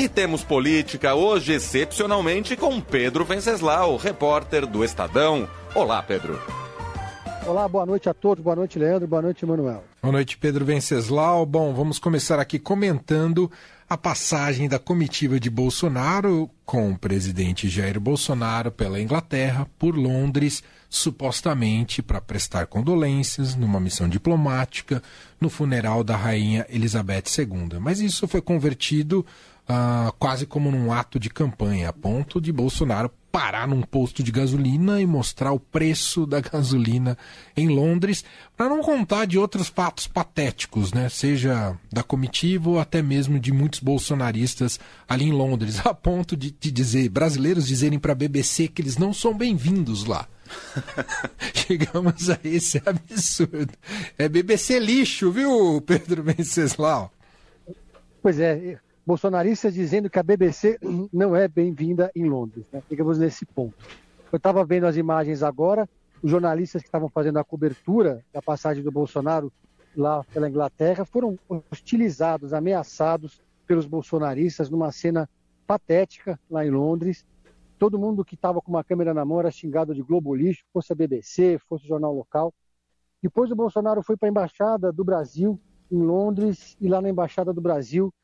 E temos política hoje, excepcionalmente, com Pedro Venceslau, repórter do Estadão. Olá, Pedro. Olá, boa noite a todos. Boa noite, Leandro. Boa noite, Manuel. Boa noite, Pedro Venceslau. Bom, vamos começar aqui comentando a passagem da comitiva de Bolsonaro com o presidente Jair Bolsonaro pela Inglaterra por Londres, supostamente para prestar condolências numa missão diplomática no funeral da rainha Elizabeth II. Mas isso foi convertido uh, quase como num ato de campanha, a ponto de Bolsonaro parar num posto de gasolina e mostrar o preço da gasolina em Londres, para não contar de outros fatos patéticos, né? Seja da comitiva ou até mesmo de muitos bolsonaristas ali em Londres, a ponto de, de dizer, brasileiros dizerem para a BBC que eles não são bem-vindos lá. Chegamos a esse absurdo. É BBC lixo, viu, Pedro Venceslau? Pois é, bolsonaristas dizendo que a BBC não é bem-vinda em Londres. Né? Nesse ponto. Eu estava vendo as imagens agora, os jornalistas que estavam fazendo a cobertura da passagem do Bolsonaro lá pela Inglaterra foram hostilizados, ameaçados pelos bolsonaristas numa cena patética lá em Londres. Todo mundo que estava com uma câmera na mão era xingado de Globo Lixo, fosse a BBC, fosse o jornal local. Depois o Bolsonaro foi para a Embaixada do Brasil em Londres e lá na Embaixada do Brasil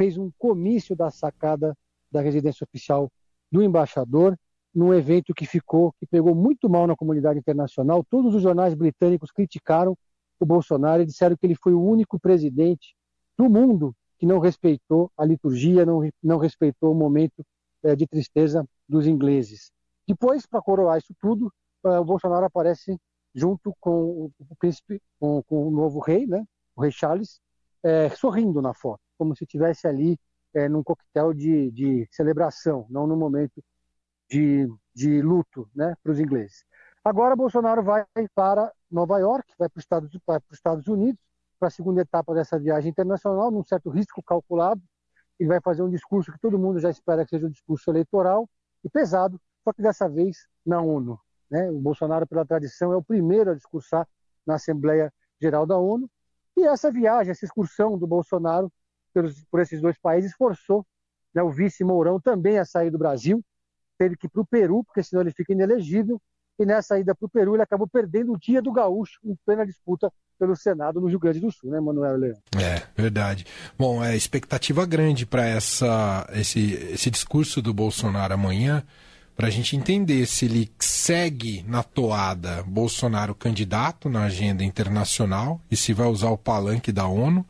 fez um comício da sacada da residência oficial do embaixador, num evento que ficou, que pegou muito mal na comunidade internacional. Todos os jornais britânicos criticaram o Bolsonaro e disseram que ele foi o único presidente do mundo que não respeitou a liturgia, não, não respeitou o momento é, de tristeza dos ingleses. Depois, para coroar isso tudo, é, o Bolsonaro aparece junto com o príncipe, com, com o novo rei, né, o rei Charles, é, sorrindo na foto como se estivesse ali é, num coquetel de, de, celebração, não num momento de, de luto né, para os ingleses. Agora Bolsonaro vai para Nova York, vai para os Estados, Estados Unidos, para a segunda etapa dessa viagem internacional, num certo risco calculado. Ele vai fazer um discurso que todo mundo já espera que seja um discurso eleitoral e pesado, só que dessa vez na ONU. Né? O Bolsonaro, pela tradição, é o primeiro a discursar na Assembleia Geral da ONU. E essa viagem, essa excursão do Bolsonaro pelos, por esses dois países forçou né, o vice Mourão também a sair do Brasil, teve que ir para o Peru, porque senão ele fica inelegível, e nessa ida para o Peru ele acabou perdendo o dia do gaúcho em plena disputa pelo Senado no Rio Grande do Sul, né, Manuel Leão? É, verdade. Bom, é expectativa grande para essa esse, esse discurso do Bolsonaro amanhã, para a gente entender se ele segue na toada Bolsonaro candidato na agenda internacional e se vai usar o palanque da ONU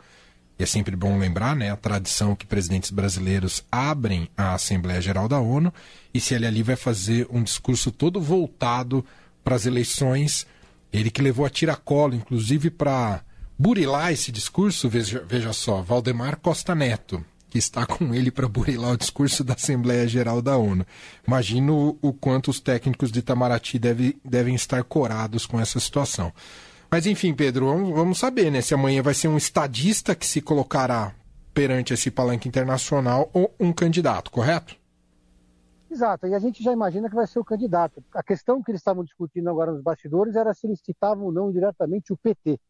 e é sempre bom lembrar, né, a tradição que presidentes brasileiros abrem a Assembleia Geral da ONU e se ele ali vai fazer um discurso todo voltado para as eleições, ele que levou a tiracolo, inclusive para burilar esse discurso, veja, veja só, Valdemar Costa Neto, que está com ele para burilar o discurso da Assembleia Geral da ONU. Imagino o quanto os técnicos de Itamaraty deve, devem estar corados com essa situação. Mas enfim, Pedro, vamos, vamos saber, né? Se amanhã vai ser um estadista que se colocará perante esse palanque internacional ou um candidato, correto? Exato, e a gente já imagina que vai ser o candidato. A questão que eles estavam discutindo agora nos bastidores era se eles citavam ou não diretamente o PT,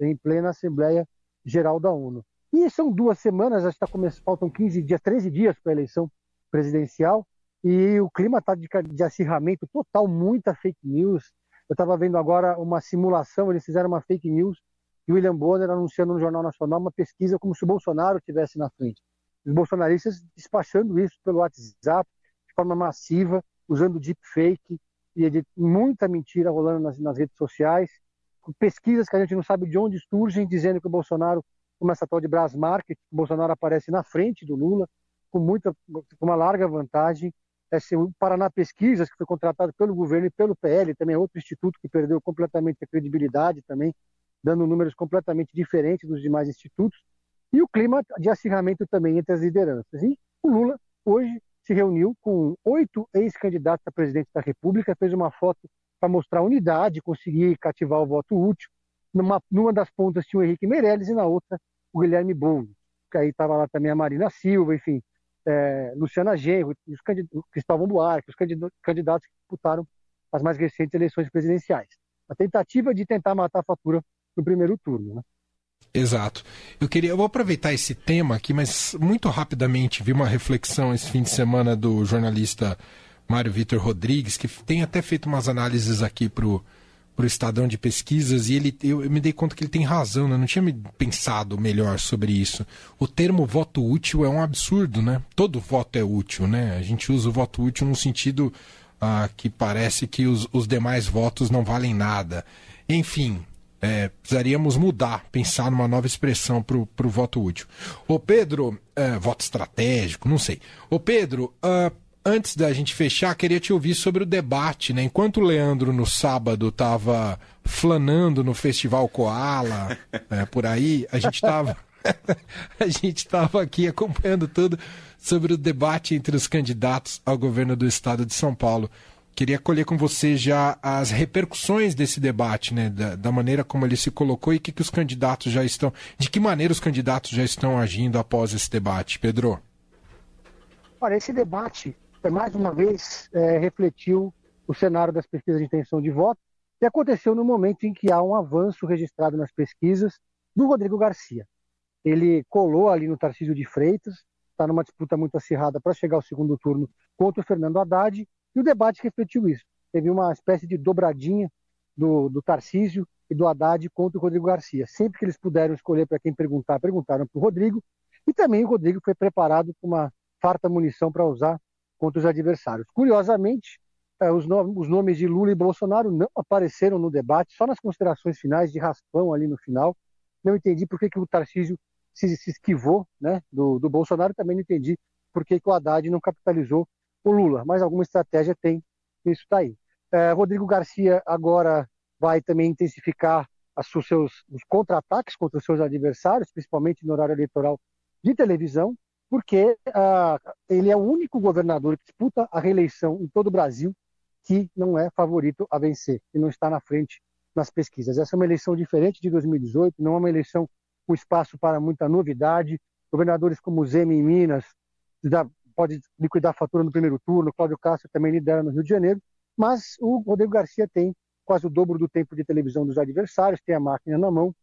em plena Assembleia Geral da ONU. E são duas semanas, já está começando, faltam 15 dias, 13 dias para a eleição presidencial, e o clima está de, de acirramento total, muita fake news, eu estava vendo agora uma simulação, eles fizeram uma fake news e William Bonner anunciando no Jornal Nacional uma pesquisa como se o Bolsonaro estivesse na frente. Os bolsonaristas despachando isso pelo WhatsApp de forma massiva, usando deepfake e muita mentira rolando nas, nas redes sociais, pesquisas que a gente não sabe de onde surgem, dizendo que o Bolsonaro, como essa tal de Brás Market, o Bolsonaro aparece na frente do Lula, com, muita, com uma larga vantagem, o Paraná Pesquisas, que foi contratado pelo governo e pelo PL, também é outro instituto que perdeu completamente a credibilidade também, dando números completamente diferentes dos demais institutos, e o clima de acirramento também entre as lideranças. E o Lula, hoje, se reuniu com oito ex-candidatos a presidente da República, fez uma foto para mostrar unidade, conseguir cativar o voto útil. Numa, numa das pontas tinha o Henrique Meirelles e na outra o Guilherme Boulos, que aí estava lá também a Marina Silva, enfim, é, Luciana Genro, os Cristóvão Buarque, os candidatos que disputaram as mais recentes eleições presidenciais. A tentativa de tentar matar a fatura no primeiro turno. Né? Exato. Eu queria, eu vou aproveitar esse tema aqui, mas muito rapidamente vi uma reflexão esse fim de semana do jornalista Mário Vitor Rodrigues, que tem até feito umas análises aqui para o Estadão de Pesquisas, e ele, eu, eu, me dei conta que ele tem razão, né? Eu não tinha me pensado melhor sobre isso. O termo voto útil é um absurdo, né? Todo voto é útil, né? A gente usa o voto útil no sentido ah, que parece que os, os demais votos não valem nada. Enfim, é, precisaríamos mudar, pensar numa nova expressão para o voto útil. Ô Pedro, é, voto estratégico, não sei. Ô Pedro, uh, antes da gente fechar, queria te ouvir sobre o debate, né? Enquanto o Leandro no sábado estava flanando no Festival Koala, é, por aí, a gente estava a gente estava aqui acompanhando tudo sobre o debate entre os candidatos ao governo do estado de São Paulo. Queria colher com você já as repercussões desse debate, né? Da, da maneira como ele se colocou e que, que os candidatos já estão. De que maneira os candidatos já estão agindo após esse debate, Pedro? Olha, esse debate, mais uma vez, é, refletiu o cenário das pesquisas de intenção de voto e aconteceu no momento em que há um avanço registrado nas pesquisas do Rodrigo Garcia. Ele colou ali no Tarcísio de Freitas, está numa disputa muito acirrada para chegar ao segundo turno contra o Fernando Haddad e o debate refletiu isso. Teve uma espécie de dobradinha do, do Tarcísio e do Haddad contra o Rodrigo Garcia. Sempre que eles puderam escolher para quem perguntar, perguntaram para o Rodrigo. E também o Rodrigo foi preparado com uma farta munição para usar contra os adversários. Curiosamente, eh, os, nomes de Lula e Bolsonaro não apareceram no debate, só nas considerações finais, de raspão ali no final. Não entendi por que, que o Tarcísio se, esquivou né, do, do Bolsonaro, também não entendi por que, que o Haddad não capitalizou o Lula, mas alguma estratégia tem isso daí. É, Rodrigo Garcia agora vai também intensificar os seus os contra-ataques contra os seus adversários, principalmente no horário eleitoral de televisão, porque uh, ele é o único governador que disputa a reeleição em todo o Brasil que não é favorito a vencer e não está na frente nas pesquisas. Essa é uma eleição diferente de 2018, não é uma eleição com espaço para muita novidade. Governadores como Zema em Minas, pode liquidar a fatura no primeiro turno, Cláudio Castro também lidera no Rio de Janeiro, mas o Rodrigo Garcia tem quase o dobro do tempo de televisão dos adversários, tem a máquina na mão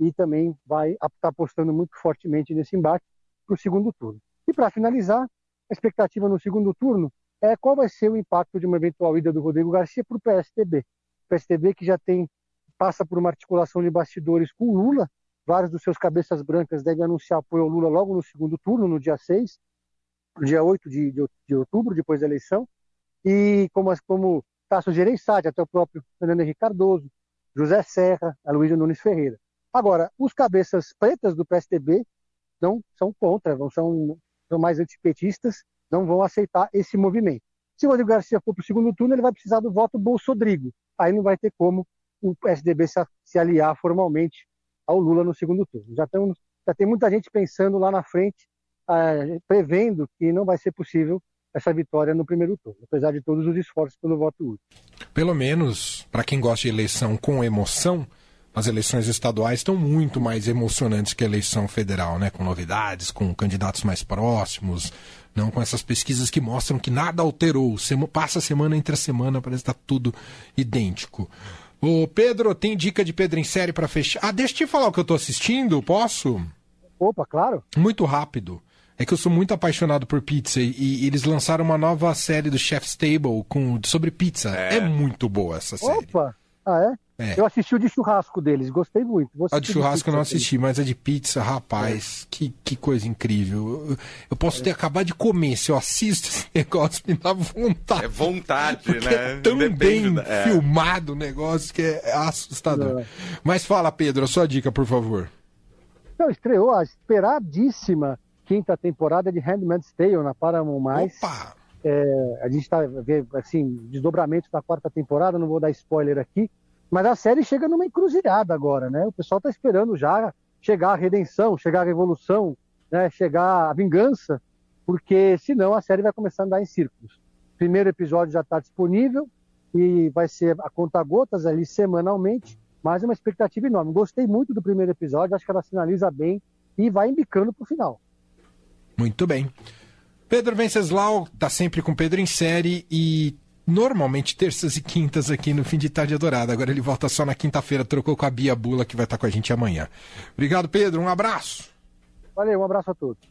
e também vai estar tá apostando muito fortemente nesse embate para o segundo turno. E para finalizar, a expectativa no segundo turno é qual vai ser o impacto de uma eventual ida do Rodrigo Garcia para o PSDB. O PSDB que já tem passa por uma articulação de bastidores com Lula, vários dos seus cabeças brancas devem anunciar apoio ao Lula logo no segundo turno, no dia 6, no dia 8 de, de, de outubro, depois da eleição, e como, como Tasso Gereissati, até o próprio Fernando Henrique Cardoso, José Serra, Aloysio Nunes Ferreira. Agora, os cabeças pretas do PSDB não são contra, não são, são mais antipetistas, não vão aceitar esse movimento. Se o Rodrigo Garcia for para o segundo turno, ele vai precisar do voto Bolsodrigo. Aí não vai ter como o PSDB se, se aliar formalmente ao Lula no segundo turno. Já, tem, já tem muita gente pensando lá na frente é, prevendo que não vai ser possível essa vitória no primeiro turno, apesar de todos os esforços pelo voto útil. Pelo menos, para quem gosta de eleição com emoção, as eleições estaduais estão muito mais emocionantes que a eleição federal, né? Com novidades, com candidatos mais próximos, não com essas pesquisas que mostram que nada alterou. Passa semana entre a semana, parece que está tudo idêntico. O Pedro, tem dica de Pedro em série para fechar? Ah, deixa eu te falar o que eu estou assistindo, posso? Opa, claro. Muito rápido. É que eu sou muito apaixonado por pizza e, e eles lançaram uma nova série do Chef's Table com, sobre pizza. É. é muito boa essa série. Opa! Ah, é? É. Eu assisti o de churrasco deles, gostei muito. a de churrasco eu não assisti, mas a de pizza, rapaz, é. que, que coisa incrível. Eu, eu posso é. ter acabado de comer, se eu assisto esse negócio, me dá vontade. É vontade, né? É tão Depende bem da... É. filmado o negócio que é assustador. É. Mas fala, Pedro, a sua dica, por favor. Não, estreou a esperadíssima quinta temporada de Handmaid's Tale na Paramount+. Opa! É, a gente está vendo assim, desdobramentos da quarta temporada, não vou dar spoiler aqui, mas a série chega numa encruzilhada agora, né? O pessoal está esperando já chegar a redenção, chegar a revolução, né? chegar a vingança, porque senão a série vai começar a andar em círculos. O primeiro episódio já está disponível e vai ser a conta gotas ali semanalmente, mas é uma expectativa enorme. Gostei muito do primeiro episódio, acho que ela sinaliza bem e vai embicando para o final. Muito bem. Pedro Venceslau está sempre com Pedro em série e normalmente terças e quintas aqui no Fim de Tarde Adorada. Agora ele volta só na quinta-feira, trocou com a Bia Bula, que vai estar com a gente amanhã. Obrigado, Pedro. Um abraço. Valeu, um abraço a todos.